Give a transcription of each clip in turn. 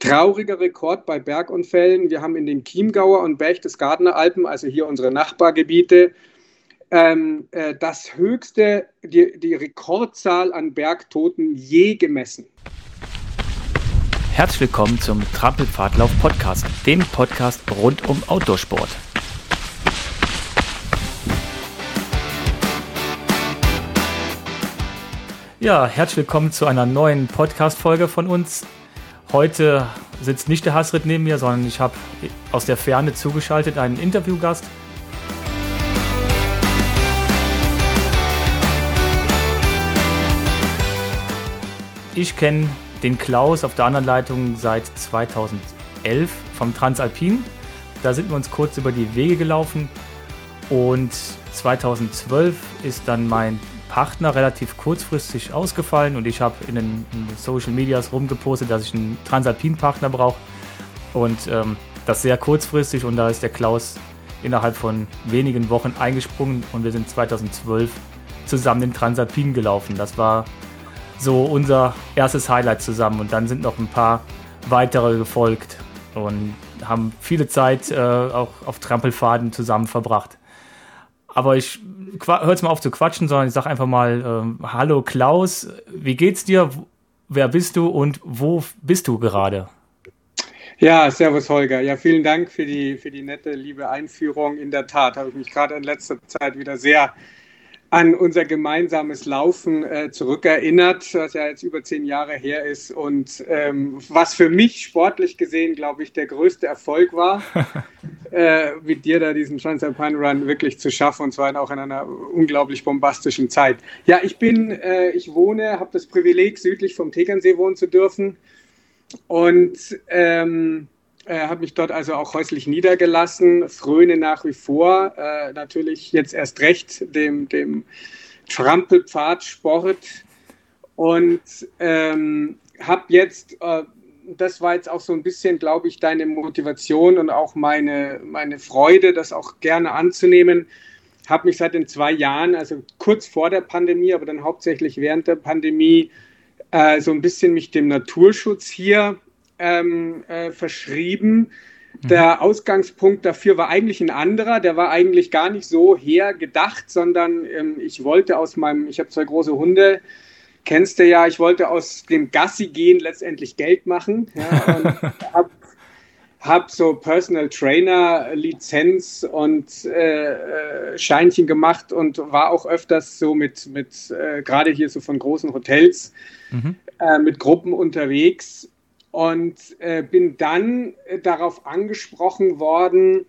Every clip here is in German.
trauriger Rekord bei Bergunfällen. Wir haben in den Chiemgauer und Berchtesgadener Alpen, also hier unsere Nachbargebiete, ähm, äh, das höchste, die, die Rekordzahl an Bergtoten je gemessen. Herzlich willkommen zum Trampelpfadlauf Podcast, dem Podcast rund um Outdoorsport. Ja, herzlich willkommen zu einer neuen Podcast-Folge von uns. Heute sitzt nicht der Hasrit neben mir, sondern ich habe aus der Ferne zugeschaltet einen Interviewgast. Ich kenne den Klaus auf der anderen Leitung seit 2011 vom Transalpin. Da sind wir uns kurz über die Wege gelaufen und 2012 ist dann mein Partner relativ kurzfristig ausgefallen und ich habe in den, Social Medias rumgepostet, dass ich einen Transalpin-Partner brauche und ähm, das sehr kurzfristig und da ist der Klaus innerhalb von wenigen Wochen eingesprungen und wir sind 2012 zusammen den Transalpin gelaufen. Das war so unser erstes Highlight zusammen und dann sind noch ein paar weitere gefolgt und haben viele Zeit äh, auch auf Trampelfaden zusammen verbracht. Aber ich höre jetzt mal auf zu quatschen, sondern ich sage einfach mal, ähm, hallo Klaus, wie geht's dir? Wer bist du und wo bist du gerade? Ja, servus Holger. Ja, vielen Dank für die, für die nette, liebe Einführung. In der Tat habe ich mich gerade in letzter Zeit wieder sehr an unser gemeinsames Laufen äh, zurückerinnert, was ja jetzt über zehn Jahre her ist. Und ähm, was für mich sportlich gesehen, glaube ich, der größte Erfolg war, äh, mit dir da diesen Transalpine Run wirklich zu schaffen. Und zwar auch in einer unglaublich bombastischen Zeit. Ja, ich bin, äh, ich wohne, habe das Privileg, südlich vom Tegernsee wohnen zu dürfen. Und ähm, äh, habe mich dort also auch häuslich niedergelassen, fröne nach wie vor, äh, natürlich jetzt erst recht dem, dem Trampelpfadsport. Und ähm, habe jetzt, äh, das war jetzt auch so ein bisschen, glaube ich, deine Motivation und auch meine, meine Freude, das auch gerne anzunehmen, habe mich seit den zwei Jahren, also kurz vor der Pandemie, aber dann hauptsächlich während der Pandemie, äh, so ein bisschen mich dem Naturschutz hier ähm, äh, verschrieben. Der mhm. Ausgangspunkt dafür war eigentlich ein anderer. Der war eigentlich gar nicht so hergedacht, sondern ähm, ich wollte aus meinem, ich habe zwei große Hunde, kennst du ja, ich wollte aus dem Gassi gehen letztendlich Geld machen. Ja, und habe hab so Personal Trainer Lizenz und äh, äh, Scheinchen gemacht und war auch öfters so mit, mit äh, gerade hier so von großen Hotels mhm. äh, mit Gruppen unterwegs und äh, bin dann äh, darauf angesprochen worden,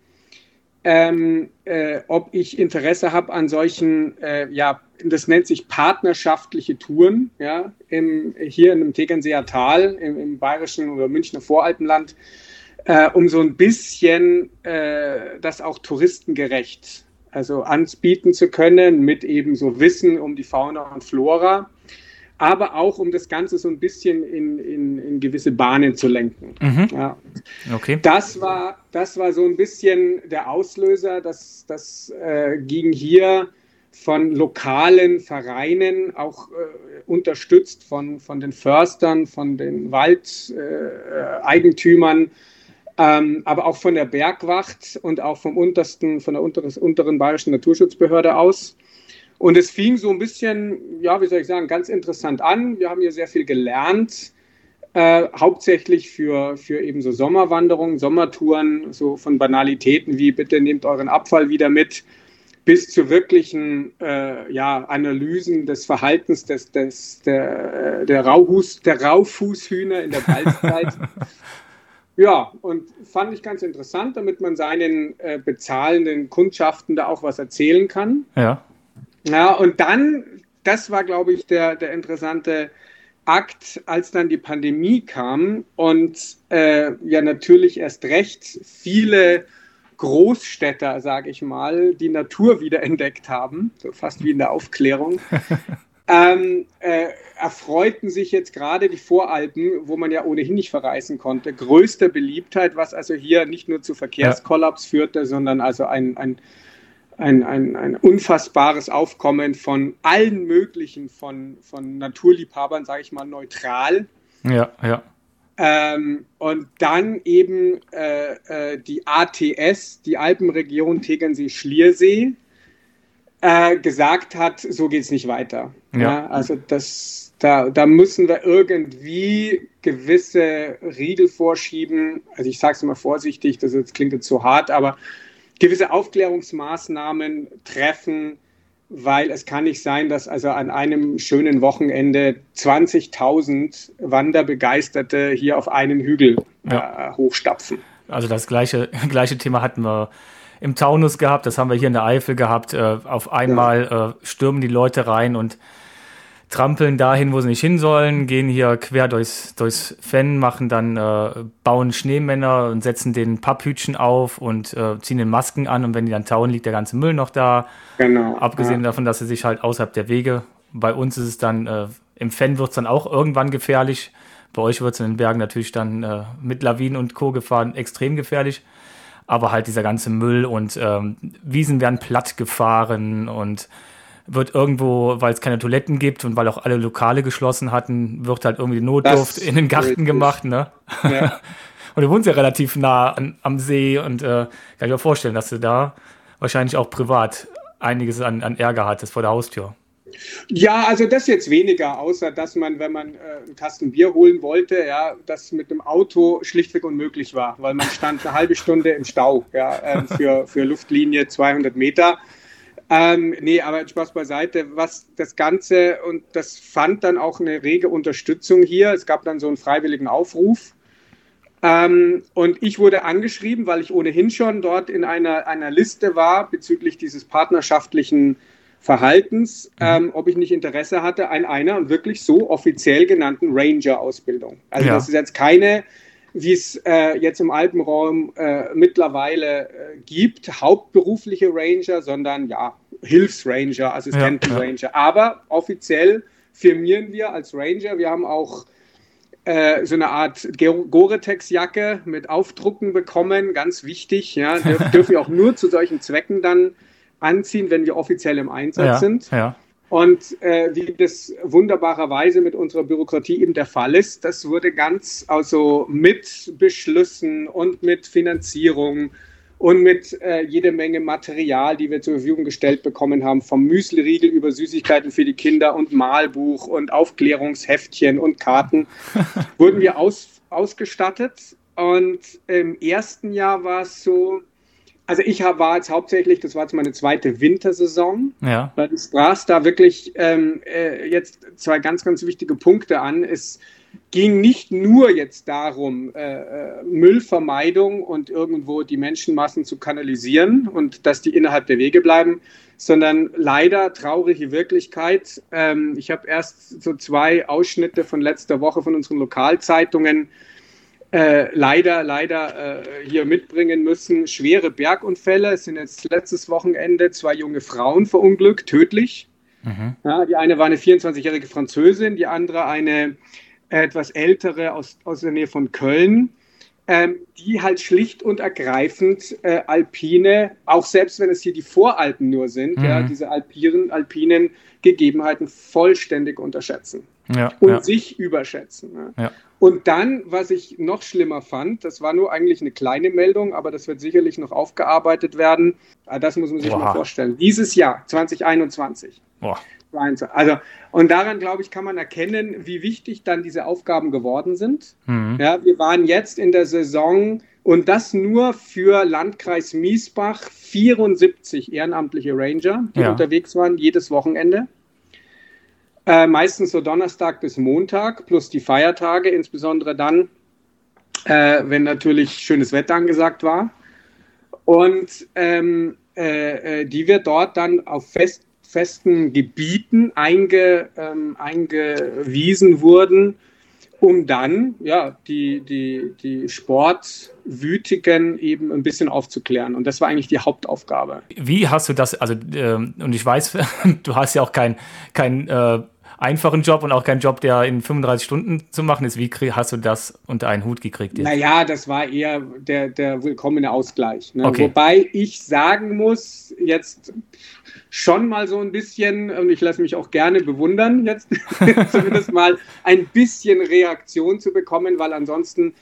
ähm, äh, ob ich Interesse habe an solchen, äh, ja, das nennt sich partnerschaftliche Touren, ja, im, hier in dem Tegernseer Tal, im, im bayerischen oder Münchner Voralpenland, äh, um so ein bisschen äh, das auch touristengerecht, also anbieten zu können mit eben so Wissen um die Fauna und Flora aber auch um das Ganze so ein bisschen in, in, in gewisse Bahnen zu lenken. Mhm. Ja. Okay. Das war, das war so ein bisschen der Auslöser. Das, das äh, ging hier von lokalen Vereinen, auch äh, unterstützt von, von den Förstern, von den Waldeigentümern, äh, ähm, aber auch von der Bergwacht und auch vom untersten, von der unteren, unteren bayerischen Naturschutzbehörde aus. Und es fing so ein bisschen, ja, wie soll ich sagen, ganz interessant an. Wir haben hier sehr viel gelernt, äh, hauptsächlich für, für eben so Sommerwanderungen, Sommertouren, so von Banalitäten wie bitte nehmt euren Abfall wieder mit, bis zu wirklichen äh, ja, Analysen des Verhaltens des, des, der, der, Rauhus, der Raufußhühner in der Balzzeit. Ja, und fand ich ganz interessant, damit man seinen äh, bezahlenden Kundschaften da auch was erzählen kann. Ja. Ja, und dann, das war, glaube ich, der, der interessante Akt, als dann die Pandemie kam und äh, ja natürlich erst recht viele Großstädter, sage ich mal, die Natur wiederentdeckt haben, so fast wie in der Aufklärung, ähm, äh, erfreuten sich jetzt gerade die Voralpen, wo man ja ohnehin nicht verreisen konnte, größter Beliebtheit, was also hier nicht nur zu Verkehrskollaps ja. führte, sondern also ein, ein ein, ein, ein unfassbares Aufkommen von allen möglichen, von, von Naturliebhabern, sage ich mal, neutral. Ja, ja. Ähm, und dann eben äh, äh, die ATS, die Alpenregion Tegernsee-Schliersee, äh, gesagt hat, so geht es nicht weiter. Ja. ja. also das, da, da müssen wir irgendwie gewisse Riegel vorschieben. Also ich sage es mal vorsichtig, das jetzt, klingt jetzt so hart, aber gewisse Aufklärungsmaßnahmen treffen, weil es kann nicht sein, dass also an einem schönen Wochenende 20.000 Wanderbegeisterte hier auf einen Hügel ja. äh, hochstapfen. Also das gleiche, gleiche Thema hatten wir im Taunus gehabt, das haben wir hier in der Eifel gehabt. Äh, auf einmal ja. äh, stürmen die Leute rein und trampeln dahin, wo sie nicht hin sollen, gehen hier quer durchs, durchs Fenn, machen dann, äh, bauen Schneemänner und setzen den Papphütchen auf und äh, ziehen den Masken an und wenn die dann tauen, liegt der ganze Müll noch da. Genau. Abgesehen ja. davon, dass sie sich halt außerhalb der Wege, bei uns ist es dann, äh, im Fenn wird es dann auch irgendwann gefährlich. Bei euch wird es in den Bergen natürlich dann äh, mit Lawinen und Co. gefahren extrem gefährlich. Aber halt dieser ganze Müll und ähm, Wiesen werden platt gefahren und wird irgendwo, weil es keine Toiletten gibt und weil auch alle Lokale geschlossen hatten, wird halt irgendwie Notdurft in den Garten richtig. gemacht, ne? Ja. und du wohnst ja relativ nah an, am See und äh, kann ich mir vorstellen, dass du da wahrscheinlich auch privat einiges an, an Ärger hattest vor der Haustür. Ja, also das jetzt weniger, außer dass man, wenn man äh, einen Kasten Bier holen wollte, ja, das mit dem Auto schlichtweg unmöglich war, weil man stand eine halbe Stunde im Stau ja, äh, für, für Luftlinie 200 Meter. Ähm, nee, aber Spaß beiseite. Was das Ganze, und das fand dann auch eine rege Unterstützung hier. Es gab dann so einen freiwilligen Aufruf. Ähm, und ich wurde angeschrieben, weil ich ohnehin schon dort in einer, einer Liste war bezüglich dieses partnerschaftlichen Verhaltens, mhm. ähm, ob ich nicht Interesse hatte an einer und wirklich so offiziell genannten Ranger-Ausbildung. Also ja. das ist jetzt keine wie es äh, jetzt im Alpenraum äh, mittlerweile äh, gibt, hauptberufliche Ranger, sondern ja, Hilfsranger, Assistentenranger. Ja, ja. Aber offiziell firmieren wir als Ranger. Wir haben auch äh, so eine Art Gore-Tex-Jacke mit Aufdrucken bekommen, ganz wichtig. Ja, Dürf, dürfen wir auch nur zu solchen Zwecken dann anziehen, wenn wir offiziell im Einsatz ja, sind. Ja. Und äh, wie das wunderbarerweise mit unserer Bürokratie eben der Fall ist, das wurde ganz also mit Beschlüssen und mit Finanzierung und mit äh, jede Menge Material, die wir zur Verfügung gestellt bekommen haben, vom Müsliriegel über Süßigkeiten für die Kinder und Malbuch und Aufklärungsheftchen und Karten, wurden wir aus, ausgestattet. Und im ersten Jahr war es so, also ich hab, war jetzt hauptsächlich, das war jetzt meine zweite Wintersaison. Ja. Weil du sprachst da wirklich ähm, äh, jetzt zwei ganz, ganz wichtige Punkte an. Es ging nicht nur jetzt darum, äh, äh, Müllvermeidung und irgendwo die Menschenmassen zu kanalisieren und dass die innerhalb der Wege bleiben, sondern leider traurige Wirklichkeit. Ähm, ich habe erst so zwei Ausschnitte von letzter Woche von unseren Lokalzeitungen äh, leider, leider äh, hier mitbringen müssen. Schwere Bergunfälle. Es sind jetzt letztes Wochenende zwei junge Frauen verunglückt, tödlich. Mhm. Ja, die eine war eine 24-jährige Französin, die andere eine etwas ältere aus, aus der Nähe von Köln. Ähm, die halt schlicht und ergreifend äh, Alpine, auch selbst wenn es hier die Voralpen nur sind, mhm. ja, diese alpinen, alpinen Gegebenheiten vollständig unterschätzen ja, und ja. sich überschätzen. Ne? Ja. Und dann, was ich noch schlimmer fand, das war nur eigentlich eine kleine Meldung, aber das wird sicherlich noch aufgearbeitet werden. Ah, das muss man sich Boah. mal vorstellen. Dieses Jahr, 2021. Boah. Also, und daran, glaube ich, kann man erkennen, wie wichtig dann diese Aufgaben geworden sind. Mhm. Ja, wir waren jetzt in der Saison und das nur für Landkreis Miesbach 74 ehrenamtliche Ranger, die ja. unterwegs waren, jedes Wochenende. Äh, meistens so Donnerstag bis Montag plus die Feiertage, insbesondere dann, äh, wenn natürlich schönes Wetter angesagt war. Und ähm, äh, äh die wir dort dann auf fest, festen Gebieten einge, ähm, eingewiesen wurden, um dann ja, die, die, die Sportwütigen eben ein bisschen aufzuklären. Und das war eigentlich die Hauptaufgabe. Wie hast du das, also, äh, und ich weiß, du hast ja auch kein, kein äh, einfachen Job und auch kein Job, der in 35 Stunden zu machen ist. Wie hast du das unter einen Hut gekriegt? Jetzt? Naja, das war eher der, der willkommene Ausgleich. Ne? Okay. Wobei ich sagen muss, jetzt schon mal so ein bisschen, und ich lasse mich auch gerne bewundern, jetzt zumindest mal ein bisschen Reaktion zu bekommen, weil ansonsten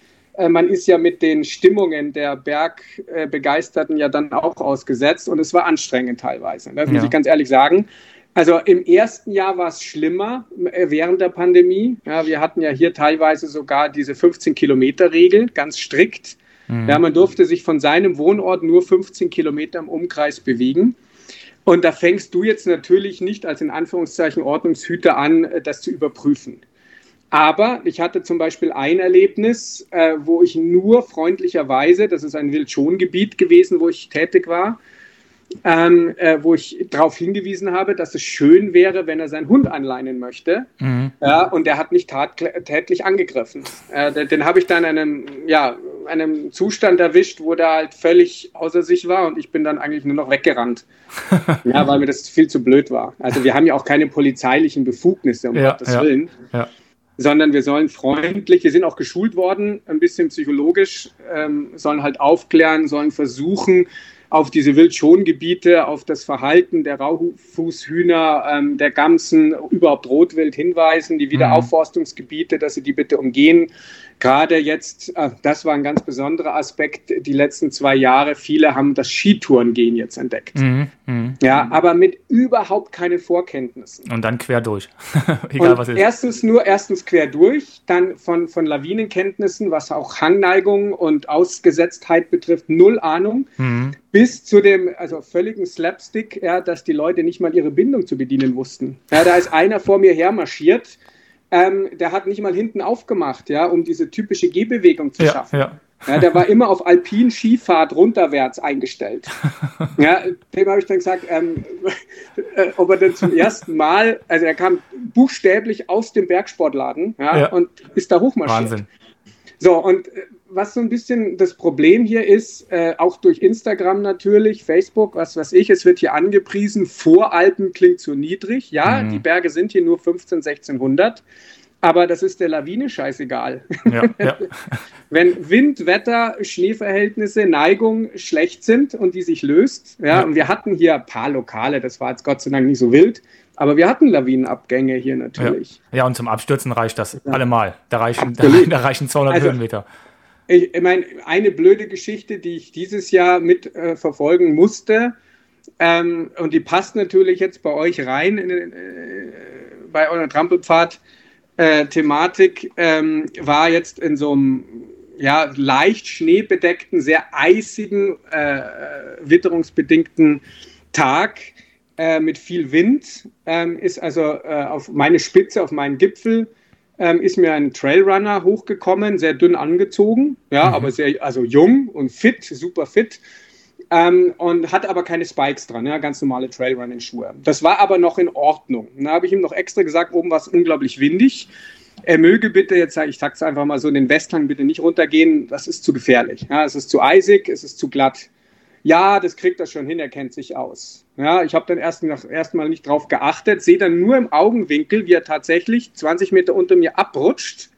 man ist ja mit den Stimmungen der Bergbegeisterten ja dann auch ausgesetzt und es war anstrengend teilweise. Das ja. muss ich ganz ehrlich sagen. Also im ersten Jahr war es schlimmer äh, während der Pandemie. Ja, wir hatten ja hier teilweise sogar diese 15-Kilometer-Regel, ganz strikt. Mhm. Ja, man durfte sich von seinem Wohnort nur 15 Kilometer im Umkreis bewegen. Und da fängst du jetzt natürlich nicht als in Anführungszeichen Ordnungshüter an, äh, das zu überprüfen. Aber ich hatte zum Beispiel ein Erlebnis, äh, wo ich nur freundlicherweise, das ist ein Wildschongebiet gewesen, wo ich tätig war, ähm, äh, wo ich darauf hingewiesen habe, dass es schön wäre, wenn er seinen Hund anleinen möchte. Mhm. Ja, und der hat mich tätlich angegriffen. Äh, den, den habe ich dann in einem, ja, einem Zustand erwischt, wo der halt völlig außer sich war und ich bin dann eigentlich nur noch weggerannt. ja, weil mir das viel zu blöd war. Also wir haben ja auch keine polizeilichen Befugnisse, um ja, Gottes ja, Willen. Ja sondern wir sollen freundlich, wir sind auch geschult worden, ein bisschen psychologisch, ähm, sollen halt aufklären, sollen versuchen, auf diese Wildschongebiete, auf das Verhalten der Raufußhühner, ähm, der Gamsen, überhaupt Rotwild hinweisen, die Wiederaufforstungsgebiete, dass sie die bitte umgehen gerade jetzt, äh, das war ein ganz besonderer Aspekt, die letzten zwei Jahre, viele haben das Skitourengehen jetzt entdeckt. Mhm, mh, ja, mh. aber mit überhaupt keine Vorkenntnissen. Und dann quer durch. Egal Und was ist. Erstens nur, erstens quer durch, dann von, von Lawinenkenntnissen, was auch Hangneigung und Ausgesetztheit betrifft, null Ahnung. Mhm. Bis zu dem also völligen Slapstick, ja, dass die Leute nicht mal ihre Bindung zu bedienen wussten. Ja, da ist einer vor mir hermarschiert ähm, der hat nicht mal hinten aufgemacht, ja, um diese typische Gehbewegung zu ja, schaffen. Ja. Ja, der war immer auf Alpin Skifahrt runterwärts eingestellt. Ja, dem habe ich dann gesagt, ähm, äh, ob er denn zum ersten Mal, also er kam buchstäblich aus dem Bergsportladen ja, ja. und ist da hochmarschiert. Wahnsinn. So, und äh, was so ein bisschen das Problem hier ist, äh, auch durch Instagram natürlich, Facebook, was weiß ich, es wird hier angepriesen, Voralpen klingt zu niedrig. Ja, mhm. die Berge sind hier nur 15, 1600. Aber das ist der Lawine scheißegal. Ja, ja. Wenn Wind, Wetter, Schneeverhältnisse, Neigung schlecht sind und die sich löst, ja, ja, und wir hatten hier ein paar Lokale, das war jetzt Gott sei Dank nicht so wild, aber wir hatten Lawinenabgänge hier natürlich. Ja, und zum Abstürzen reicht das allemal. Da reichen, da, da reichen 200 also, Höhenmeter ich, ich meine, eine blöde Geschichte, die ich dieses Jahr mit äh, verfolgen musste, ähm, und die passt natürlich jetzt bei euch rein in, äh, bei eurer Trampelpfad-Thematik, äh, ähm, war jetzt in so einem ja, leicht schneebedeckten, sehr eisigen, äh, witterungsbedingten Tag äh, mit viel Wind, ähm, ist also äh, auf meine Spitze, auf meinen Gipfel ähm, ist mir ein Trailrunner hochgekommen, sehr dünn angezogen, ja, mhm. aber sehr, also jung und fit, super fit. Ähm, und hat aber keine Spikes dran, ja, ganz normale Trailrunning-Schuhe. Das war aber noch in Ordnung. Da habe ich ihm noch extra gesagt, oben war es unglaublich windig. Er möge bitte, jetzt sage ich sag's einfach mal so, in den Westhang bitte nicht runtergehen, das ist zu gefährlich. Ja, es ist zu eisig, es ist zu glatt ja, das kriegt er schon hin, er kennt sich aus. Ja, ich habe dann erst erstmal nicht drauf geachtet, sehe dann nur im Augenwinkel, wie er tatsächlich 20 Meter unter mir abrutscht.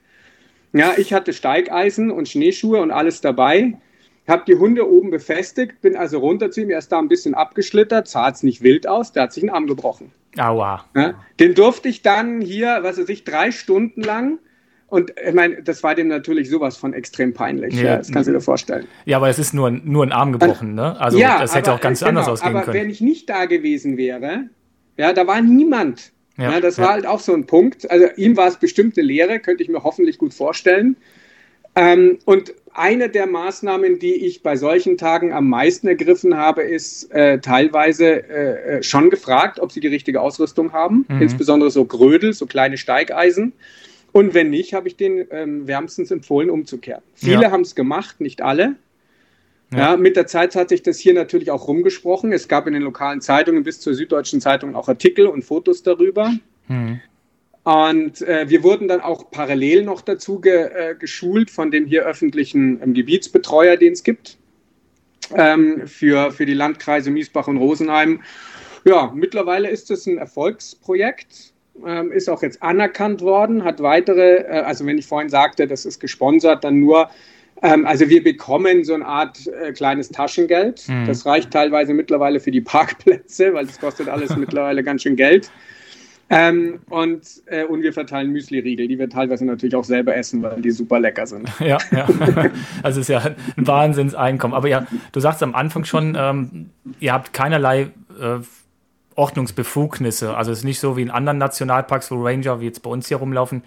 Ja, ich hatte Steigeisen und Schneeschuhe und alles dabei. Habe die Hunde oben befestigt, bin also runter zu ihm, er ist da ein bisschen abgeschlittert, sah es nicht wild aus, der hat sich einen Arm gebrochen. Aua. Ja, den durfte ich dann hier, was weiß ich, drei Stunden lang und ich meine, das war dem natürlich sowas von extrem peinlich. Ja, ja das kannst du dir vorstellen. Ja, aber es ist nur, nur ein Arm gebrochen, ne? Also ja, das hätte aber, auch ganz genau, anders ausgehen aber können. Aber wenn ich nicht da gewesen wäre, ja, da war niemand. Ja, ja das war halt auch so ein Punkt. Also ihm war es bestimmt eine Lehre, könnte ich mir hoffentlich gut vorstellen. Ähm, und eine der Maßnahmen, die ich bei solchen Tagen am meisten ergriffen habe, ist äh, teilweise äh, äh schon gefragt, ob sie die richtige Ausrüstung haben, mhm. insbesondere so Grödel, so kleine Steigeisen. Und wenn nicht, habe ich denen ähm, wärmstens empfohlen, umzukehren. Viele ja. haben es gemacht, nicht alle. Ja. ja. mit der Zeit hat sich das hier natürlich auch rumgesprochen. Es gab in den lokalen Zeitungen bis zur Süddeutschen Zeitung auch Artikel und Fotos darüber. Mhm. Und äh, wir wurden dann auch parallel noch dazu ge, äh, geschult von dem hier öffentlichen ähm, Gebietsbetreuer, den es gibt, ähm, für, für die Landkreise Miesbach und Rosenheim. Ja, mittlerweile ist es ein Erfolgsprojekt. Ähm, ist auch jetzt anerkannt worden, hat weitere, äh, also wenn ich vorhin sagte, das ist gesponsert, dann nur, ähm, also wir bekommen so eine Art äh, kleines Taschengeld. Mhm. Das reicht teilweise mittlerweile für die Parkplätze, weil das kostet alles mittlerweile ganz schön Geld. Ähm, und, äh, und wir verteilen Müsli-Riegel, die wir teilweise natürlich auch selber essen, weil die super lecker sind. Ja, ja. Also es ist ja ein Wahnsinnseinkommen. Aber ja, du sagst am Anfang schon, ähm, ihr habt keinerlei äh, Ordnungsbefugnisse. Also es ist nicht so wie in anderen Nationalparks, wo Ranger, wie jetzt bei uns hier rumlaufen,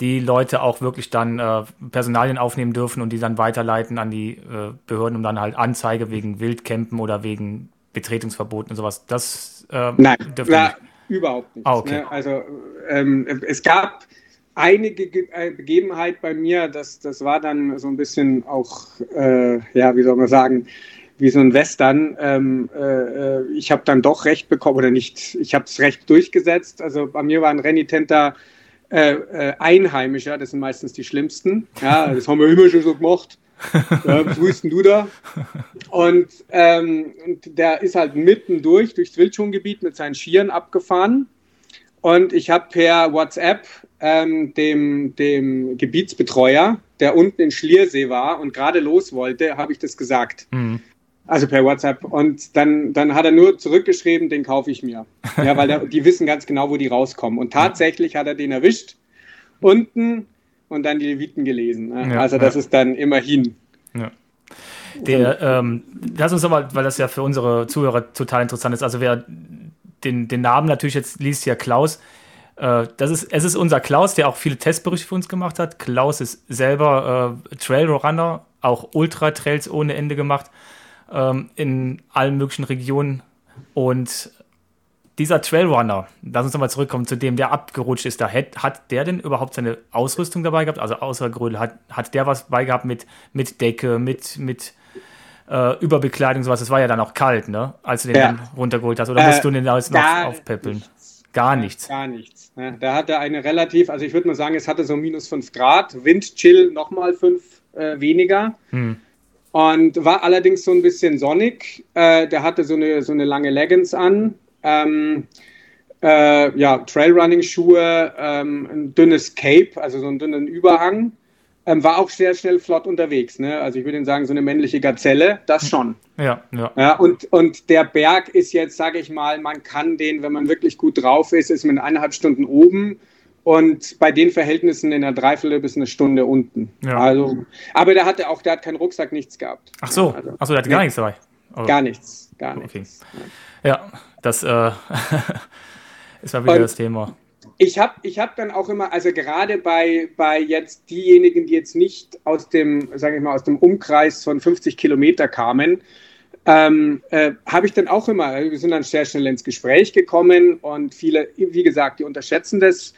die Leute auch wirklich dann äh, Personalien aufnehmen dürfen und die dann weiterleiten an die äh, Behörden, um dann halt Anzeige wegen Wildcampen oder wegen Betretungsverboten und sowas. Das äh, Nein, dürfen na, überhaupt nicht. Ah, okay. ne? Also ähm, es gab einige Ge äh, Begebenheit bei mir, das, das war dann so ein bisschen auch, äh, ja, wie soll man sagen, wie so ein Western. Ähm, äh, ich habe dann doch recht bekommen oder nicht, ich habe es recht durchgesetzt. Also bei mir war ein renitenter äh, äh, Einheimischer, das sind meistens die schlimmsten. Ja, das haben wir immer schon so gemacht. Ja, was willst du da? Und, ähm, und der ist halt mitten durch, durchs Wildschongebiet mit seinen Skiern abgefahren. Und ich habe per WhatsApp ähm, dem, dem Gebietsbetreuer, der unten in Schliersee war und gerade los wollte, habe ich das gesagt. Mhm. Also per WhatsApp. Und dann, dann hat er nur zurückgeschrieben, den kaufe ich mir. Ja, weil der, die wissen ganz genau, wo die rauskommen. Und tatsächlich hat er den erwischt, unten und dann die Leviten gelesen. Ne? Ja, also das ja. ist dann immerhin. Ja. Der, ähm, lass uns aber, weil das ja für unsere Zuhörer total interessant ist. Also wer den, den Namen natürlich jetzt liest, ja Klaus. Äh, das ist, es ist unser Klaus, der auch viele Testberichte für uns gemacht hat. Klaus ist selber äh, Trailrunner, auch Ultra-Trails ohne Ende gemacht ähm, in allen möglichen Regionen. Und dieser Trailrunner, lass uns nochmal zurückkommen zu dem, der abgerutscht ist, da hat, hat der denn überhaupt seine Ausrüstung dabei gehabt? Also außer Grödel, hat, hat der was bei gehabt mit, mit Decke, mit, mit äh, Überbekleidung, sowas? Es war ja dann auch kalt, ne? Als du den ja. runtergeholt hast. Oder musst äh, du den alles noch aufpäppeln? Gar nichts. Gar nichts. Ne? Da hatte eine relativ, also ich würde mal sagen, es hatte so minus 5 Grad, Windchill nochmal 5 äh, weniger. Hm. Und war allerdings so ein bisschen sonnig. Äh, der hatte so eine, so eine lange Leggings an. Ähm, äh, ja, Trailrunning-Schuhe, ähm, ein dünnes Cape, also so einen dünnen Überhang. Ähm, war auch sehr schnell flott unterwegs. Ne? Also ich würde sagen, so eine männliche Gazelle, das schon. Ja, ja. ja und, und der Berg ist jetzt, sage ich mal, man kann den, wenn man wirklich gut drauf ist, ist man in eineinhalb Stunden oben und bei den Verhältnissen in einer Dreiviertel bis eine Stunde unten. Ja. Also, aber der hatte auch, der hat keinen Rucksack, nichts gehabt. Ach so, also, Ach so der hatte nee, gar nichts dabei. Also, gar nichts, gar okay. nichts. Ja, das äh, ist mal wieder Und das Thema. Ich habe ich hab dann auch immer, also gerade bei, bei jetzt diejenigen, die jetzt nicht aus dem, sage ich mal, aus dem Umkreis von 50 Kilometer kamen, ähm, äh, habe ich dann auch immer, wir sind dann sehr schnell ins Gespräch gekommen und viele, wie gesagt, die unterschätzen das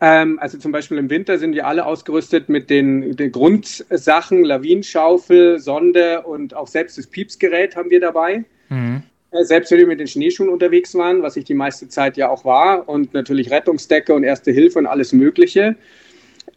ähm, also zum Beispiel im Winter sind wir alle ausgerüstet mit den, den Grundsachen, Lawinenschaufel, Sonde und auch selbst das Piepsgerät haben wir dabei. Mhm. Äh, selbst wenn wir mit den Schneeschuhen unterwegs waren, was ich die meiste Zeit ja auch war, und natürlich Rettungsdecke und Erste Hilfe und alles Mögliche.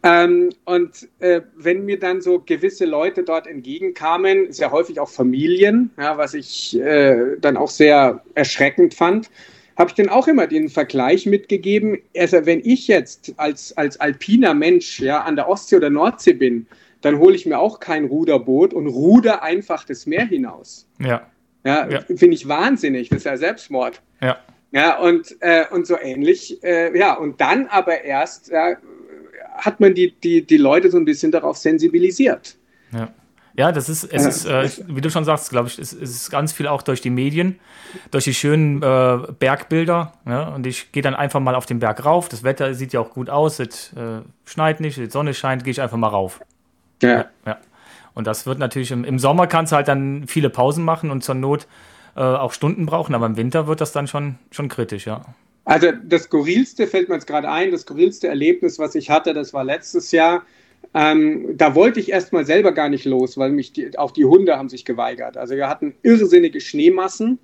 Ähm, und äh, wenn mir dann so gewisse Leute dort entgegenkamen, sehr häufig auch Familien, ja, was ich äh, dann auch sehr erschreckend fand, habe ich dann auch immer den Vergleich mitgegeben. Also wenn ich jetzt als, als alpiner Mensch ja, an der Ostsee oder Nordsee bin, dann hole ich mir auch kein Ruderboot und ruder einfach das Meer hinaus. Ja. Ja, ja. finde ich wahnsinnig. Das ist ja Selbstmord. Ja. Ja, und, äh, und so ähnlich. Äh, ja, und dann aber erst ja, hat man die, die, die Leute so ein bisschen darauf sensibilisiert. Ja. Ja, das ist, es ist, äh, wie du schon sagst, glaube ich, es, es, ist ganz viel auch durch die Medien, durch die schönen äh, Bergbilder. Ja? Und ich gehe dann einfach mal auf den Berg rauf. Das Wetter sieht ja auch gut aus, es äh, schneit nicht, die Sonne scheint, gehe ich einfach mal rauf. Ja. ja. Und das wird natürlich im, im Sommer kannst du halt dann viele Pausen machen und zur Not äh, auch Stunden brauchen, aber im Winter wird das dann schon, schon kritisch, ja. Also das skurrilste fällt mir jetzt gerade ein, das skurrilste Erlebnis, was ich hatte, das war letztes Jahr ähm, da wollte ich erstmal selber gar nicht los, weil mich die, auch die Hunde haben sich geweigert. Also wir hatten irrsinnige Schneemassen.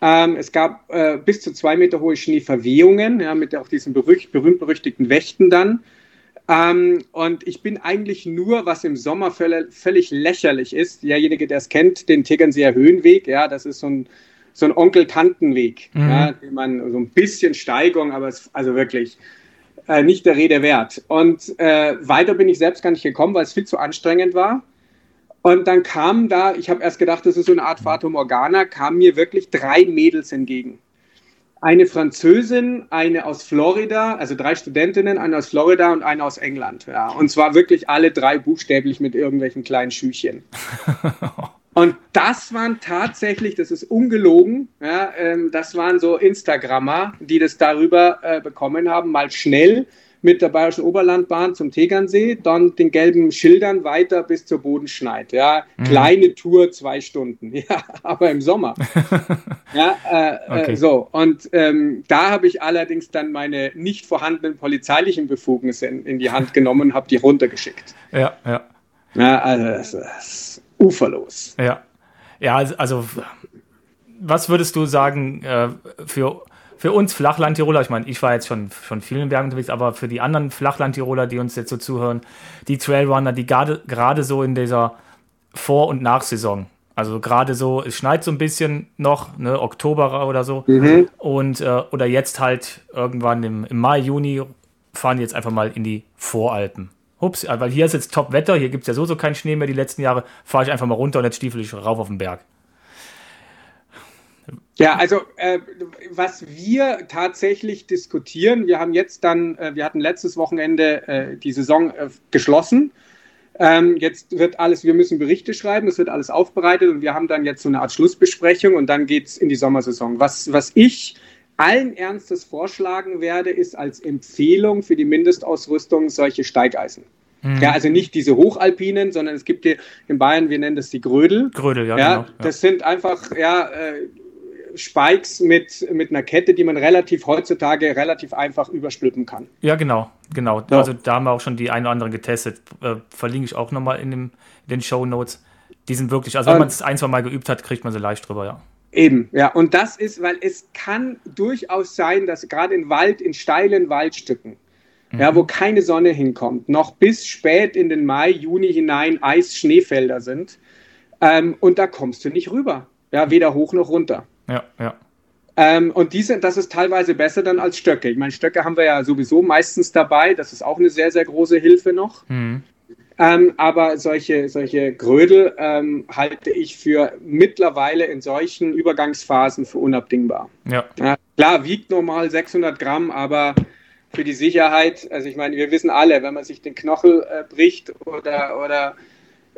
Ähm, es gab äh, bis zu zwei Meter hohe Schneeverwehungen, ja, mit auch diesen berühmt-berüchtigten Wächten dann. Ähm, und ich bin eigentlich nur, was im Sommer völlig, völlig lächerlich ist, derjenige, der es kennt, den Tegernseer Höhenweg, ja, das ist so ein so ein Onkel-Tanten-Weg, mhm. ja, den man so ein bisschen Steigung, aber es, also wirklich äh, nicht der Rede wert. Und äh, weiter bin ich selbst gar nicht gekommen, weil es viel zu anstrengend war. Und dann kamen da, ich habe erst gedacht, das ist so eine Art Fata Morgana, kamen mir wirklich drei Mädels entgegen. Eine Französin, eine aus Florida, also drei Studentinnen, eine aus Florida und eine aus England. Ja. Und zwar wirklich alle drei buchstäblich mit irgendwelchen kleinen Schüchchen. Und das waren tatsächlich, das ist ungelogen, ja, ähm, das waren so Instagrammer, die das darüber äh, bekommen haben, mal schnell mit der Bayerischen Oberlandbahn zum Tegernsee, dann den gelben Schildern weiter bis zur Bodenschneid. Ja, mhm. kleine Tour, zwei Stunden. Ja, aber im Sommer. ja, äh, äh okay. äh, so. Und ähm, da habe ich allerdings dann meine nicht vorhandenen polizeilichen Befugnisse in, in die Hand genommen und habe die runtergeschickt. Ja, ja. Ja, also das ist uferlos. Ja. Ja, also, also was würdest du sagen äh, für, für uns Flachlandtiroler? Ich meine, ich war jetzt schon von vielen Bergen unterwegs, aber für die anderen Flachlandtiroler, die uns jetzt so zuhören, die Trailrunner, die gerade so in dieser Vor- und Nachsaison, also gerade so, es schneit so ein bisschen noch, ne, Oktober oder so, mhm. und äh, oder jetzt halt irgendwann im, im Mai, Juni fahren jetzt einfach mal in die Voralpen. Ups, weil hier ist jetzt Top-Wetter, hier gibt es ja so, so keinen Schnee mehr die letzten Jahre, fahre ich einfach mal runter und jetzt stiefel ich rauf auf den Berg. Ja, also äh, was wir tatsächlich diskutieren, wir haben jetzt dann, äh, wir hatten letztes Wochenende äh, die Saison äh, geschlossen. Ähm, jetzt wird alles, wir müssen Berichte schreiben, es wird alles aufbereitet und wir haben dann jetzt so eine Art Schlussbesprechung und dann geht es in die Sommersaison. Was, was ich allen Ernstes vorschlagen werde, ist als Empfehlung für die Mindestausrüstung solche Steigeisen. Mhm. Ja, also nicht diese Hochalpinen, sondern es gibt hier in Bayern, wir nennen das die Grödel. Grödel, ja. ja, genau, ja. Das sind einfach, ja, äh, Spikes mit, mit einer Kette, die man relativ heutzutage relativ einfach überstülpen kann. Ja, genau, genau. Ja. Also da haben wir auch schon die eine oder andere getestet. Äh, verlinke ich auch nochmal in, in den Show Notes. Die sind wirklich, also wenn man es ein, zwei Mal geübt hat, kriegt man sie leicht drüber, ja. Eben, ja. Und das ist, weil es kann durchaus sein, dass gerade in Wald, in steilen Waldstücken, mhm. ja, wo keine Sonne hinkommt, noch bis spät in den Mai, Juni hinein Eis-Schneefelder sind. Ähm, und da kommst du nicht rüber. Ja, weder hoch noch runter. Ja, ja. Ähm, und diese, das ist teilweise besser dann als Stöcke. Ich meine, Stöcke haben wir ja sowieso meistens dabei. Das ist auch eine sehr, sehr große Hilfe noch. Mhm. Ähm, aber solche, solche Grödel ähm, halte ich für mittlerweile in solchen Übergangsphasen für unabdingbar. Ja. ja. Klar, wiegt normal 600 Gramm, aber für die Sicherheit, also ich meine, wir wissen alle, wenn man sich den Knochel äh, bricht oder, oder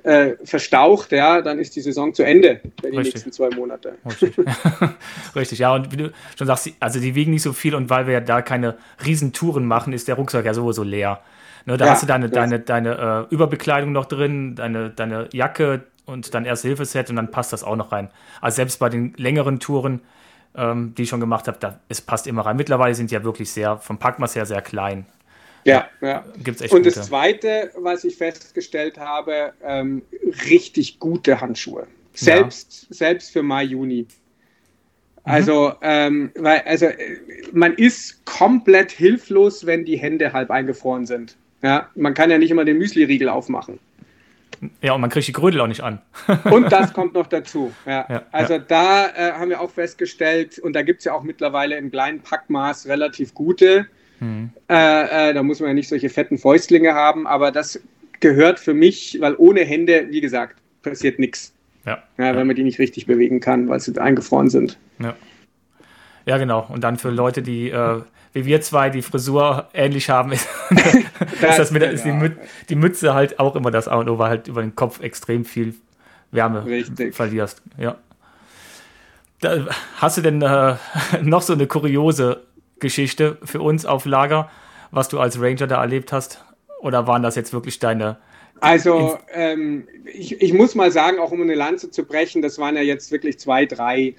äh, verstaucht, ja, dann ist die Saison zu Ende für die Richtig. nächsten zwei Monate. Richtig. Richtig, ja, und wie du schon sagst, also die wiegen nicht so viel und weil wir ja da keine Riesentouren machen, ist der Rucksack ja sowieso leer. Ne, da ja, hast du deine, deine, deine äh, Überbekleidung noch drin, deine, deine Jacke und dein Erste-Hilfe-Set und dann passt das auch noch rein. Also selbst bei den längeren Touren, ähm, die ich schon gemacht habe, da, es passt immer rein. Mittlerweile sind die ja wirklich sehr, vom Packmaß her sehr klein. Ja, ja. Gibt's echt und gute. das Zweite, was ich festgestellt habe, ähm, richtig gute Handschuhe. Selbst, ja. selbst für Mai, Juni. Mhm. Also, ähm, weil, also man ist komplett hilflos, wenn die Hände halb eingefroren sind. Ja, man kann ja nicht immer den Müsli-Riegel aufmachen. Ja, und man kriegt die Grödel auch nicht an. und das kommt noch dazu. Ja. ja also ja. da äh, haben wir auch festgestellt, und da gibt es ja auch mittlerweile im kleinen Packmaß relativ gute. Mhm. Äh, äh, da muss man ja nicht solche fetten Fäustlinge haben, aber das gehört für mich, weil ohne Hände, wie gesagt, passiert nichts. Ja. ja. Wenn man die nicht richtig bewegen kann, weil sie eingefroren sind. Ja. Ja, genau. Und dann für Leute, die äh, wie wir zwei die Frisur ähnlich haben, ist, das, das mit, ist die, Mütze, die, Mütze halt auch immer das A und O, weil halt über den Kopf extrem viel Wärme Richtig. verlierst. Ja. Da, hast du denn äh, noch so eine kuriose Geschichte für uns auf Lager, was du als Ranger da erlebt hast? Oder waren das jetzt wirklich deine also ähm, ich, ich, muss mal sagen, auch um eine Lanze zu brechen, das waren ja jetzt wirklich zwei, drei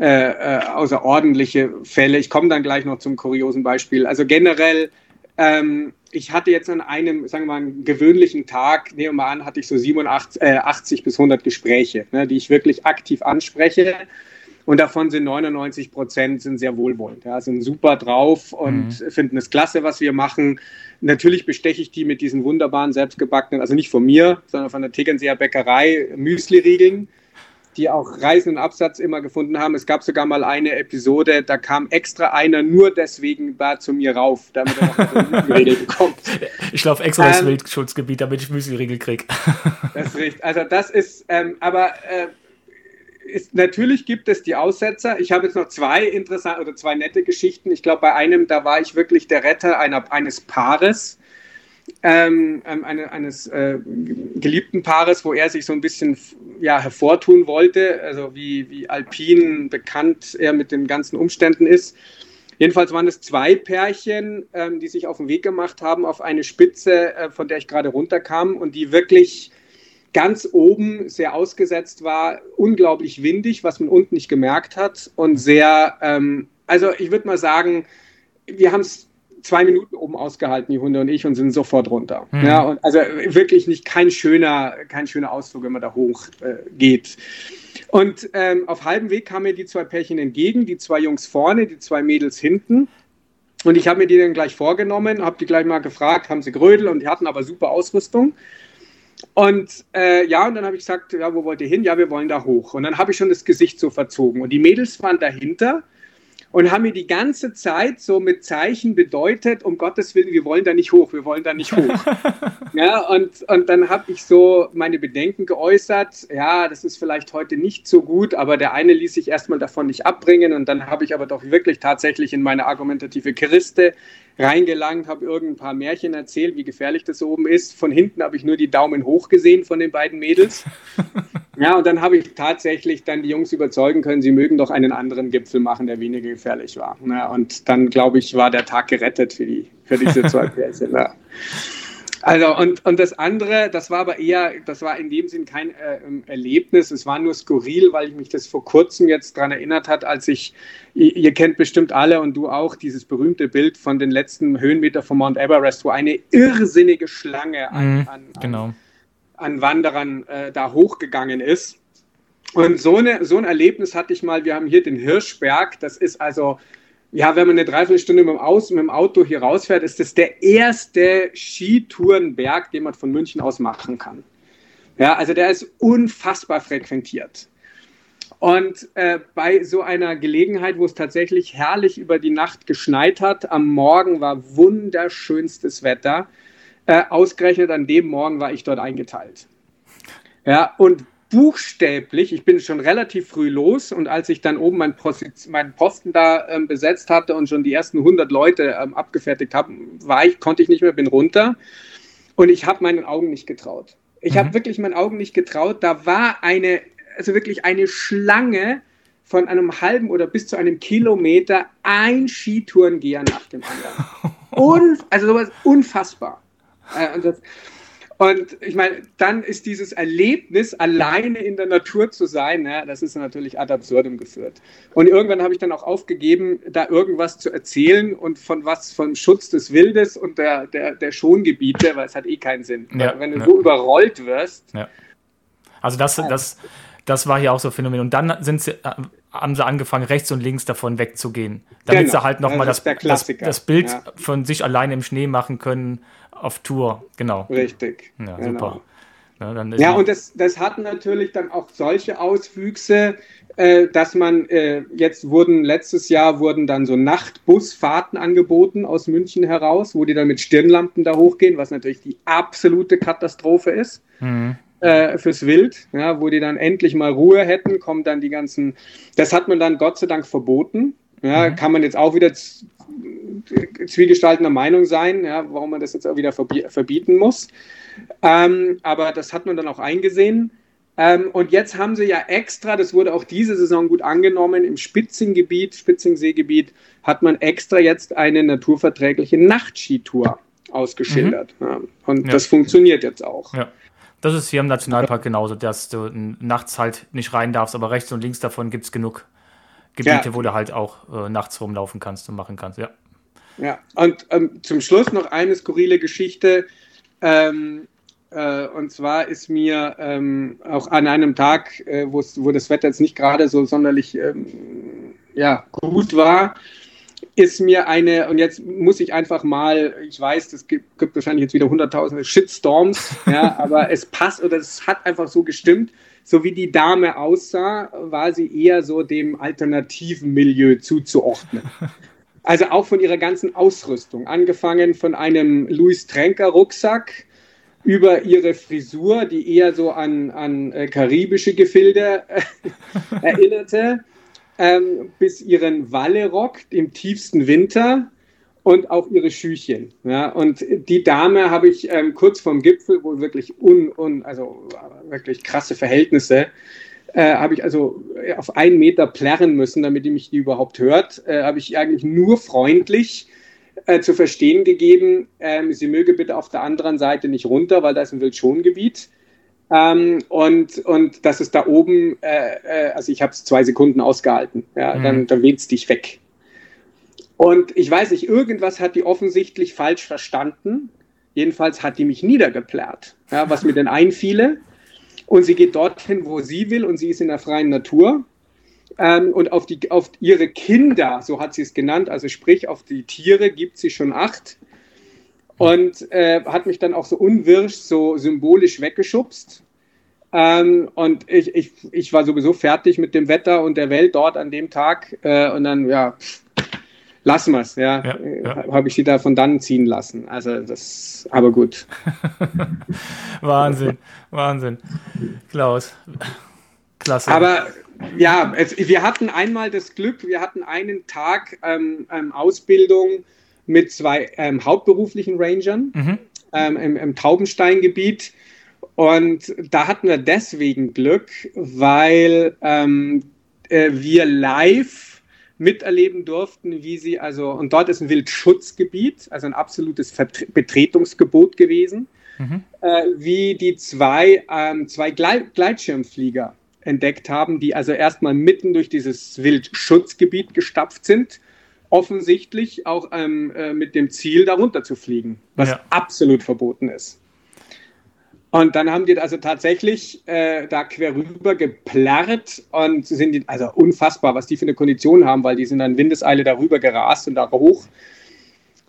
äh, äh, außerordentliche Fälle. Ich komme dann gleich noch zum kuriosen Beispiel. Also generell, ähm, ich hatte jetzt an einem, sagen wir mal, einen gewöhnlichen Tag, nehmen wir mal an, hatte ich so 87, äh, 80 bis 100 Gespräche, ne, die ich wirklich aktiv anspreche. Und davon sind 99 Prozent sind sehr wohlwollend, ja, sind super drauf und mhm. finden es klasse, was wir machen. Natürlich besteche ich die mit diesen wunderbaren selbstgebackenen, also nicht von mir, sondern von der Tegernseer Bäckerei Müsli-Riegeln die auch Reisen und Absatz immer gefunden haben. Es gab sogar mal eine Episode, da kam extra einer nur deswegen da zu mir rauf, damit er noch die Regel bekommt. Ich laufe extra ähm, das Wildschutzgebiet, damit ich Müsli-Riegel kriege. Das ist richtig. Also das ist, ähm, aber äh, ist, natürlich gibt es die Aussetzer. Ich habe jetzt noch zwei interessante oder zwei nette Geschichten. Ich glaube, bei einem, da war ich wirklich der Retter einer, eines Paares ähm, ähm, eine, eines äh, geliebten Paares, wo er sich so ein bisschen ja, hervortun wollte, also wie, wie alpin bekannt er mit den ganzen Umständen ist. Jedenfalls waren es zwei Pärchen, ähm, die sich auf den Weg gemacht haben auf eine Spitze, äh, von der ich gerade runterkam und die wirklich ganz oben sehr ausgesetzt war, unglaublich windig, was man unten nicht gemerkt hat und sehr, ähm, also ich würde mal sagen, wir haben es zwei Minuten oben ausgehalten, die Hunde und ich, und sind sofort runter. Mhm. Ja, und also wirklich nicht kein schöner, kein schöner Ausflug, wenn man da hoch äh, geht. Und ähm, auf halbem Weg kamen mir die zwei Pärchen entgegen, die zwei Jungs vorne, die zwei Mädels hinten. Und ich habe mir die dann gleich vorgenommen, habe die gleich mal gefragt, haben sie Grödel und die hatten aber super Ausrüstung. Und äh, ja, und dann habe ich gesagt, ja, wo wollt ihr hin? Ja, wir wollen da hoch. Und dann habe ich schon das Gesicht so verzogen. Und die Mädels waren dahinter und haben mir die ganze Zeit so mit Zeichen bedeutet, um Gottes Willen, wir wollen da nicht hoch, wir wollen da nicht hoch. ja, und, und dann habe ich so meine Bedenken geäußert, ja, das ist vielleicht heute nicht so gut, aber der eine ließ sich erstmal davon nicht abbringen und dann habe ich aber doch wirklich tatsächlich in meine argumentative Christe reingelangt, habe irgendein paar Märchen erzählt, wie gefährlich das oben ist. Von hinten habe ich nur die Daumen hoch gesehen von den beiden Mädels. Ja, und dann habe ich tatsächlich dann die Jungs überzeugen können, sie mögen doch einen anderen Gipfel machen, der weniger gefährlich war. Ja, und dann, glaube ich, war der Tag gerettet für, die, für diese zwei Pärchen. Ja. Also, und, und das andere, das war aber eher, das war in dem Sinn kein äh, Erlebnis, es war nur skurril, weil ich mich das vor kurzem jetzt daran erinnert hat, als ich, ihr, ihr, kennt bestimmt alle und du auch, dieses berühmte Bild von den letzten Höhenmeter von Mount Everest, wo eine irrsinnige Schlange an, mhm, an, genau. an Wanderern äh, da hochgegangen ist. Und so, eine, so ein Erlebnis hatte ich mal, wir haben hier den Hirschberg, das ist also, ja, wenn man eine Dreiviertelstunde mit dem, Aus, mit dem Auto hier rausfährt, ist das der erste Skitourenberg, den man von München aus machen kann. Ja, also der ist unfassbar frequentiert. Und äh, bei so einer Gelegenheit, wo es tatsächlich herrlich über die Nacht geschneit hat, am Morgen war wunderschönstes Wetter. Äh, ausgerechnet an dem Morgen war ich dort eingeteilt. Ja, und buchstäblich, ich bin schon relativ früh los und als ich dann oben meinen, Posten da ähm, besetzt hatte und schon die ersten 100 Leute ähm, abgefertigt habe, war ich, konnte ich nicht mehr, bin runter und ich habe meinen Augen nicht getraut. Ich mhm. habe wirklich meinen Augen nicht getraut. Da war eine, also wirklich eine Schlange von einem halben oder bis zu einem Kilometer, ein Skitourengeher nach dem anderen. Un, also sowas unfassbar. Äh, und, das, und, ich meine, dann ist dieses Erlebnis, alleine in der Natur zu sein, ja, das ist natürlich ad absurdum geführt. Und irgendwann habe ich dann auch aufgegeben, da irgendwas zu erzählen und von was, vom Schutz des Wildes und der, der, der Schongebiete, weil es hat eh keinen Sinn. Ja, wenn du ja. so überrollt wirst. Also das, das, das war hier auch so ein Phänomen. Und dann sind sie, äh, haben sie angefangen, rechts und links davon wegzugehen. Damit genau. sie halt nochmal das, das, das, Bild ja. von sich alleine im Schnee machen können auf Tour, genau. Richtig. Ja, genau. super. Ja, ja und das, das hat natürlich dann auch solche Auswüchse, äh, dass man äh, jetzt wurden letztes Jahr wurden dann so Nachtbusfahrten angeboten aus München heraus, wo die dann mit Stirnlampen da hochgehen, was natürlich die absolute Katastrophe ist. Mhm. Äh, fürs Wild, ja, wo die dann endlich mal Ruhe hätten, kommen dann die ganzen, das hat man dann Gott sei Dank verboten, ja, mhm. kann man jetzt auch wieder zwiegestaltener Meinung sein, ja, warum man das jetzt auch wieder verbieten muss. Ähm, aber das hat man dann auch eingesehen. Ähm, und jetzt haben sie ja extra, das wurde auch diese Saison gut angenommen, im Spitzinggebiet, Spitzingseegebiet, hat man extra jetzt eine naturverträgliche Nachtskitour ausgeschildert. Mhm. Ja. Und ja. das funktioniert jetzt auch. Ja. Das ist hier im Nationalpark genauso, dass du nachts halt nicht rein darfst, aber rechts und links davon gibt es genug Gebiete, ja. wo du halt auch äh, nachts rumlaufen kannst und machen kannst, ja. Ja, und ähm, zum Schluss noch eine skurrile Geschichte. Ähm, äh, und zwar ist mir ähm, auch an einem Tag, äh, wo das Wetter jetzt nicht gerade so sonderlich ähm, ja, gut war, ist mir eine, und jetzt muss ich einfach mal, ich weiß, es gibt, gibt wahrscheinlich jetzt wieder hunderttausende Shitstorms, ja, aber es passt oder es hat einfach so gestimmt. So wie die Dame aussah, war sie eher so dem alternativen Milieu zuzuordnen. Also auch von ihrer ganzen Ausrüstung, angefangen von einem Louis Trenker Rucksack über ihre Frisur, die eher so an, an äh, karibische Gefilde äh, erinnerte, ähm, bis ihren Wallerock im tiefsten Winter und auch ihre Schüchen. Ja, und die Dame habe ich ähm, kurz vorm Gipfel, wo wirklich un, un also wirklich krasse Verhältnisse, äh, habe ich also auf einen Meter plärren müssen, damit die mich die überhaupt hört, äh, habe ich eigentlich nur freundlich äh, zu verstehen gegeben, ähm, sie möge bitte auf der anderen Seite nicht runter, weil da ist ein Wildschongebiet. Ähm, und, und das ist da oben, äh, äh, also ich habe es zwei Sekunden ausgehalten, ja, mhm. dann, dann weht es dich weg. Und ich weiß nicht, irgendwas hat die offensichtlich falsch verstanden. Jedenfalls hat die mich niedergeplärrt, ja, was mir denn einfiele. Und sie geht dorthin, wo sie will, und sie ist in der freien Natur. Ähm, und auf, die, auf ihre Kinder, so hat sie es genannt, also sprich auf die Tiere, gibt sie schon acht. Und äh, hat mich dann auch so unwirsch, so symbolisch weggeschubst. Ähm, und ich, ich, ich war sowieso fertig mit dem Wetter und der Welt dort an dem Tag. Äh, und dann, ja, lassen wir es, ja. ja, ja. Habe ich sie davon dann ziehen lassen. Also das, aber gut. Wahnsinn, Wahnsinn. Klaus, klasse. Aber ja, es, wir hatten einmal das Glück, wir hatten einen Tag ähm, ähm, Ausbildung mit zwei ähm, hauptberuflichen Rangern mhm. Ähm, im, im Taubensteingebiet. Und da hatten wir deswegen Glück, weil ähm, äh, wir live miterleben durften, wie sie, also, und dort ist ein Wildschutzgebiet, also ein absolutes Vertre Betretungsgebot gewesen, mhm. äh, wie die zwei, ähm, zwei Gleit Gleitschirmflieger entdeckt haben, die also erstmal mitten durch dieses Wildschutzgebiet gestapft sind, offensichtlich auch ähm, äh, mit dem Ziel, darunter zu fliegen, was ja. absolut verboten ist. Und dann haben die also tatsächlich äh, da quer rüber geplärrt und sind die, also unfassbar, was die für eine Kondition haben, weil die sind dann Windeseile darüber gerast und da hoch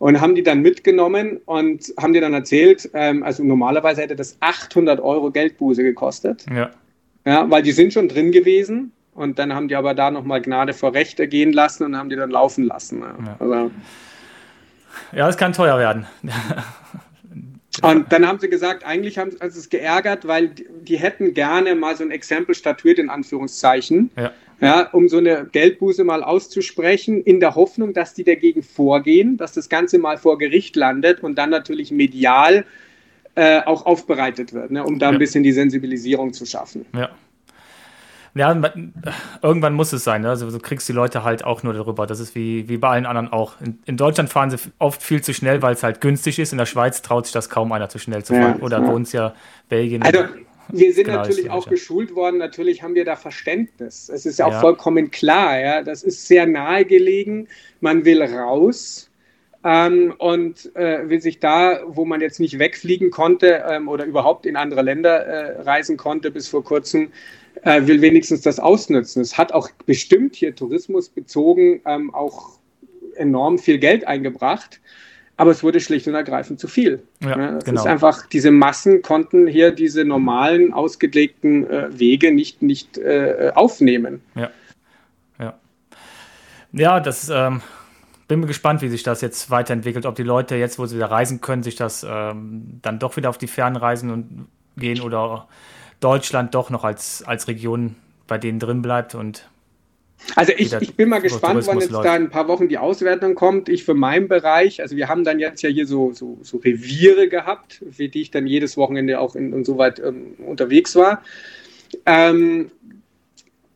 und haben die dann mitgenommen und haben dir dann erzählt, ähm, also normalerweise hätte das 800 Euro Geldbuße gekostet. Ja. Ja, weil die sind schon drin gewesen und dann haben die aber da nochmal Gnade vor Recht ergehen lassen und haben die dann laufen lassen. Ja, ja. Also, ja das kann teuer werden. Und dann haben sie gesagt, eigentlich haben sie es geärgert, weil die, die, hätten gerne mal so ein Exempel statuiert, in Anführungszeichen, ja. ja. um so eine Geldbuße mal auszusprechen, in der Hoffnung, dass die dagegen vorgehen, dass das Ganze mal vor Gericht landet und dann natürlich medial äh, auch aufbereitet wird, ne, um da ein bisschen die Sensibilisierung zu schaffen. Ja. Ja, irgendwann muss es sein. Ne? Also du kriegst die Leute halt auch nur darüber. Das ist wie, wie bei allen anderen auch. In, in Deutschland fahren sie oft viel zu schnell, weil es halt günstig ist. In der Schweiz traut sich das kaum einer zu schnell zu fahren. Ja, Oder ja. bei uns ja Belgien. Also wir sind genau, natürlich auch geschult worden. Natürlich haben wir da Verständnis. Es ist ja auch ja. vollkommen klar. Ja, das ist sehr nahegelegen. Man will raus. Ähm, und äh, will sich da, wo man jetzt nicht wegfliegen konnte ähm, oder überhaupt in andere Länder äh, reisen konnte bis vor kurzem, äh, will wenigstens das ausnutzen. Es hat auch bestimmt hier tourismusbezogen ähm, auch enorm viel Geld eingebracht, aber es wurde schlicht und ergreifend zu viel. Ja, ja, es genau. ist einfach, diese Massen konnten hier diese normalen, ausgelegten äh, Wege nicht, nicht äh, aufnehmen. Ja, ja. Ja, das ähm, bin gespannt, wie sich das jetzt weiterentwickelt, ob die Leute jetzt, wo sie wieder reisen können, sich das ähm, dann doch wieder auf die Fernreisen und gehen oder Deutschland doch noch als, als Region bei denen drin bleibt und also ich, ich bin mal gespannt, wann jetzt da ein paar Wochen die Auswertung kommt. Ich für meinen Bereich, also wir haben dann jetzt ja hier so, so, so Reviere gehabt, für die ich dann jedes Wochenende auch in, und so weit ähm, unterwegs war. Ähm,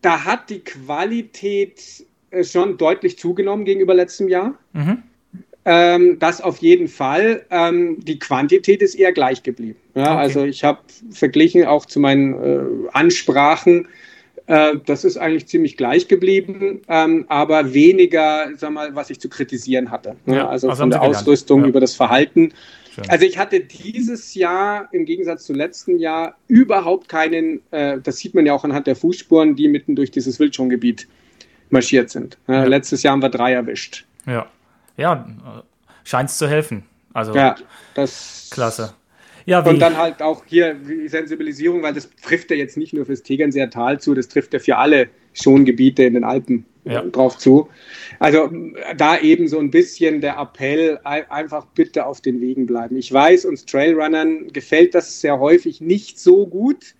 da hat die Qualität schon deutlich zugenommen gegenüber letztem Jahr. Mhm. Ähm, das auf jeden Fall. Ähm, die Quantität ist eher gleich geblieben. Ja, okay. Also ich habe verglichen auch zu meinen äh, Ansprachen, äh, das ist eigentlich ziemlich gleich geblieben, ähm, aber weniger, sag mal, was ich zu kritisieren hatte. Ne? Ja, also von der Ausrüstung ja. über das Verhalten. Schön. Also ich hatte dieses Jahr im Gegensatz zum letzten Jahr überhaupt keinen, äh, das sieht man ja auch anhand der Fußspuren, die mitten durch dieses Wildschongebiet marschiert sind. Ja. Letztes Jahr haben wir drei erwischt. Ja. ja, scheint es zu helfen. Also, ja, das. Klasse. Ja, und dann halt auch hier die Sensibilisierung, weil das trifft ja jetzt nicht nur fürs Tegernseer Tal zu, das trifft ja für alle Schongebiete in den Alpen ja. drauf zu. Also da eben so ein bisschen der Appell, einfach bitte auf den Wegen bleiben. Ich weiß, uns Trailrunnern gefällt das sehr häufig nicht so gut,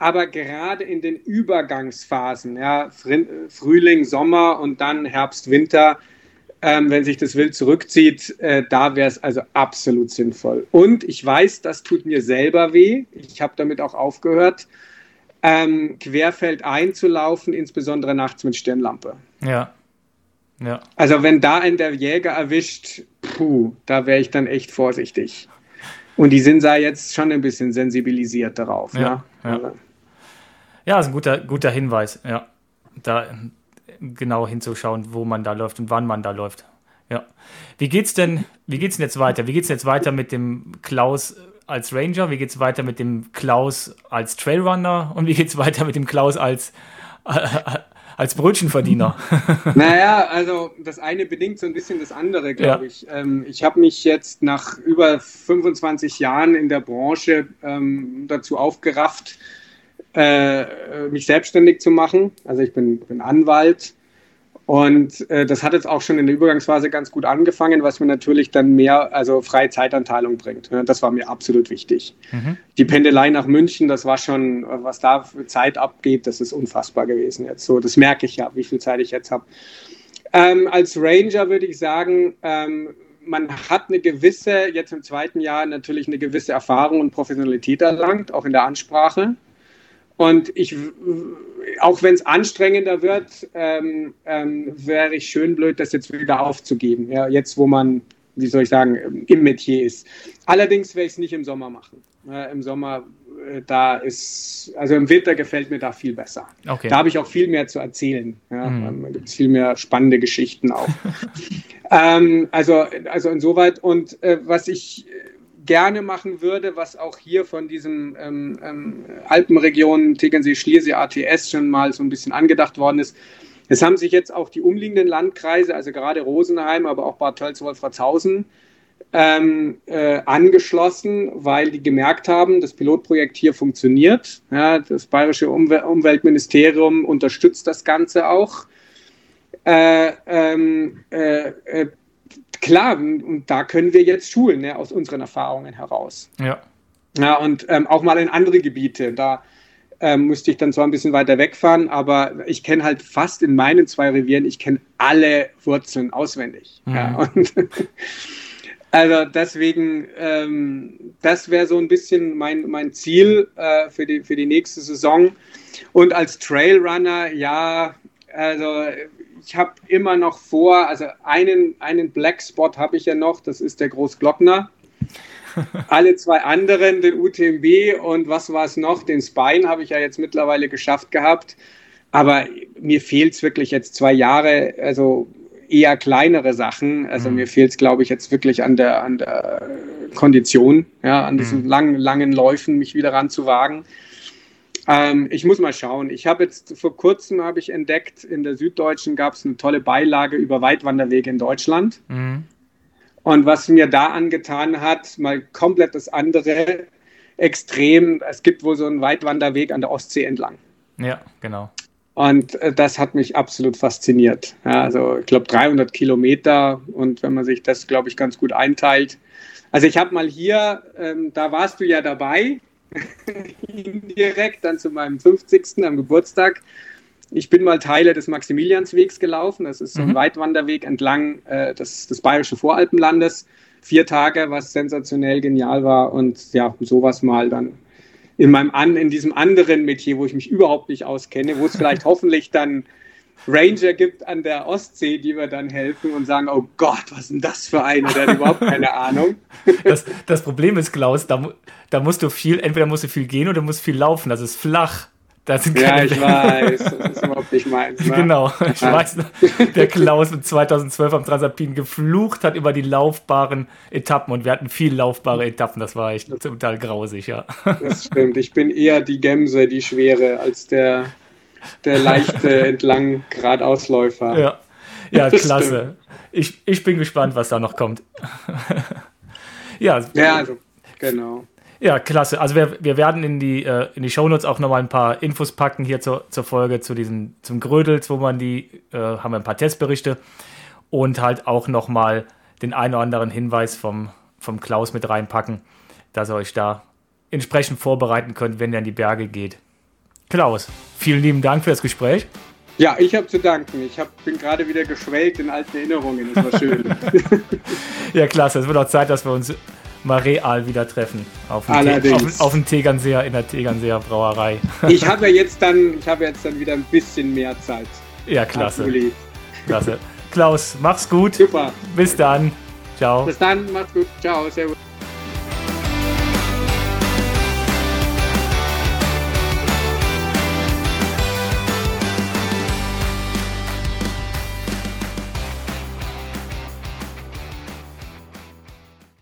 aber gerade in den Übergangsphasen, ja, Frühling, Sommer und dann Herbst, Winter, ähm, wenn sich das Wild zurückzieht, äh, da wäre es also absolut sinnvoll. Und ich weiß, das tut mir selber weh. Ich habe damit auch aufgehört, ähm, querfeld einzulaufen, insbesondere nachts mit Stirnlampe. Ja. ja. Also wenn da einen der Jäger erwischt, puh, da wäre ich dann echt vorsichtig. Und die sind da jetzt schon ein bisschen sensibilisiert darauf. Ja, ja. ja. Ja ist ein guter, guter Hinweis. Ja, da genau hinzuschauen, wo man da läuft und wann man da läuft. Ja. Wie geht's denn, wie geht's denn jetzt weiter? Wie geht's denn jetzt weiter mit dem Klaus als Ranger? Wie geht's weiter mit dem Klaus als Trailrunner? Und wie geht's weiter mit dem Klaus als, äh, als Brötchenverdiener? Naja, also das eine bedingt so ein bisschen das andere, glaube ja. ich. Ähm, ich habe mich jetzt nach über 25 Jahren in der Branche ähm, dazu aufgerafft, äh, mich selbstständig zu machen. Also ich bin, bin Anwalt und äh, das hat jetzt auch schon in der Übergangsphase ganz gut angefangen, was mir natürlich dann mehr, also freie Zeitanteilung bringt. Das war mir absolut wichtig. Mhm. Die Pendelei nach München, das war schon, was da für Zeit abgeht, das ist unfassbar gewesen jetzt. So, das merke ich ja, wie viel Zeit ich jetzt habe. Ähm, als Ranger würde ich sagen, ähm, man hat eine gewisse, jetzt im zweiten Jahr natürlich eine gewisse Erfahrung und Professionalität erlangt, auch in der Ansprache. Und ich, auch wenn es anstrengender wird, ähm, ähm, wäre ich schön blöd, das jetzt wieder aufzugeben. Ja, jetzt, wo man, wie soll ich sagen, im Metier ist. Allerdings werde ich es nicht im Sommer machen. Äh, Im Sommer, äh, da ist, also im Winter gefällt mir da viel besser. Okay. Da habe ich auch viel mehr zu erzählen. Ja, mhm. Da gibt es viel mehr spannende Geschichten auch. ähm, also, also insoweit. Und äh, was ich gerne machen würde, was auch hier von diesem ähm, ähm, Alpenregion Tegernsee, Schliersee, ATS schon mal so ein bisschen angedacht worden ist. Es haben sich jetzt auch die umliegenden Landkreise, also gerade Rosenheim, aber auch Bad Tölz, Wolfratshausen, ähm, äh, angeschlossen, weil die gemerkt haben, das Pilotprojekt hier funktioniert. Ja, das Bayerische Umwel Umweltministerium unterstützt das Ganze auch. Äh, ähm, äh, äh klar, und da können wir jetzt schulen, ne, aus unseren Erfahrungen heraus. Ja. Ja, und ähm, auch mal in andere Gebiete. Da ähm, musste ich dann zwar ein bisschen weiter wegfahren, aber ich kenne halt fast in meinen zwei Revieren, ich kenne alle Wurzeln auswendig. Mhm. Ja, und also deswegen, ähm, das wäre so ein bisschen mein, mein Ziel äh, für, die, für die nächste Saison. Und als Trailrunner, ja, also ich habe immer noch vor, also einen, einen Black Spot habe ich ja noch, das ist der Großglockner. Alle zwei anderen, den UTMB und was war es noch, den Spine habe ich ja jetzt mittlerweile geschafft gehabt. Aber mir fehlt es wirklich jetzt zwei Jahre, also eher kleinere Sachen. Also mhm. mir fehlt es, glaube ich, jetzt wirklich an der, an der Kondition, ja, an diesen mhm. langen, langen Läufen mich wieder ranzuwagen. Ähm, ich muss mal schauen. Ich habe jetzt vor kurzem habe ich entdeckt, in der Süddeutschen gab es eine tolle Beilage über Weitwanderwege in Deutschland. Mhm. Und was mir da angetan hat, mal komplett das andere Extrem. Es gibt wohl so einen Weitwanderweg an der Ostsee entlang. Ja, genau. Und äh, das hat mich absolut fasziniert. Ja, also ich glaube 300 Kilometer und wenn man sich das, glaube ich, ganz gut einteilt. Also ich habe mal hier, ähm, da warst du ja dabei, direkt dann zu meinem 50. am Geburtstag. Ich bin mal Teile des Maximilianswegs gelaufen. Das ist so ein mhm. Weitwanderweg entlang äh, des, des Bayerischen Voralpenlandes. Vier Tage, was sensationell genial war. Und ja, sowas mal dann in meinem an, in diesem anderen Metier, wo ich mich überhaupt nicht auskenne, wo es vielleicht hoffentlich dann Ranger gibt an der Ostsee, die mir dann helfen und sagen, oh Gott, was ist denn das für einer, der hat überhaupt keine Ahnung. Das, das Problem ist, Klaus, da, da musst du viel, entweder musst du viel gehen oder musst viel laufen, das ist flach. Das ja, ich weiß, das ist überhaupt nicht meins. Ne? Genau, ich ja. weiß, der Klaus mit 2012 am Transalpin geflucht hat über die laufbaren Etappen und wir hatten viel laufbare Etappen, das war echt total grausig, ja. Das stimmt, ich bin eher die Gemse, die schwere, als der der leichte entlang Gradausläufer. Ja. Ja, klasse. Ich, ich bin gespannt, was da noch kommt. ja, ja, also, genau. Ja, klasse. Also wir, wir werden in die, äh, in die Shownotes auch nochmal ein paar Infos packen hier zur, zur Folge, zu diesem, zum Grödels, wo man die, äh, haben wir ein paar Testberichte und halt auch nochmal den einen oder anderen Hinweis vom, vom Klaus mit reinpacken, dass ihr euch da entsprechend vorbereiten könnt, wenn ihr in die Berge geht. Klaus, vielen lieben Dank für das Gespräch. Ja, ich habe zu danken. Ich hab, bin gerade wieder geschwelgt in alten Erinnerungen. Das war schön. ja, klasse. Es wird auch Zeit, dass wir uns mal real wieder treffen. Auf dem, Allerdings. auf, auf dem Tegernseer, in der Tegernseer Brauerei. ich habe ja jetzt dann, ich habe jetzt dann wieder ein bisschen mehr Zeit. Ja, klasse. Klasse. Klaus, mach's gut. Super. Bis dann. Ciao. Bis dann, macht's gut. Ciao, servus.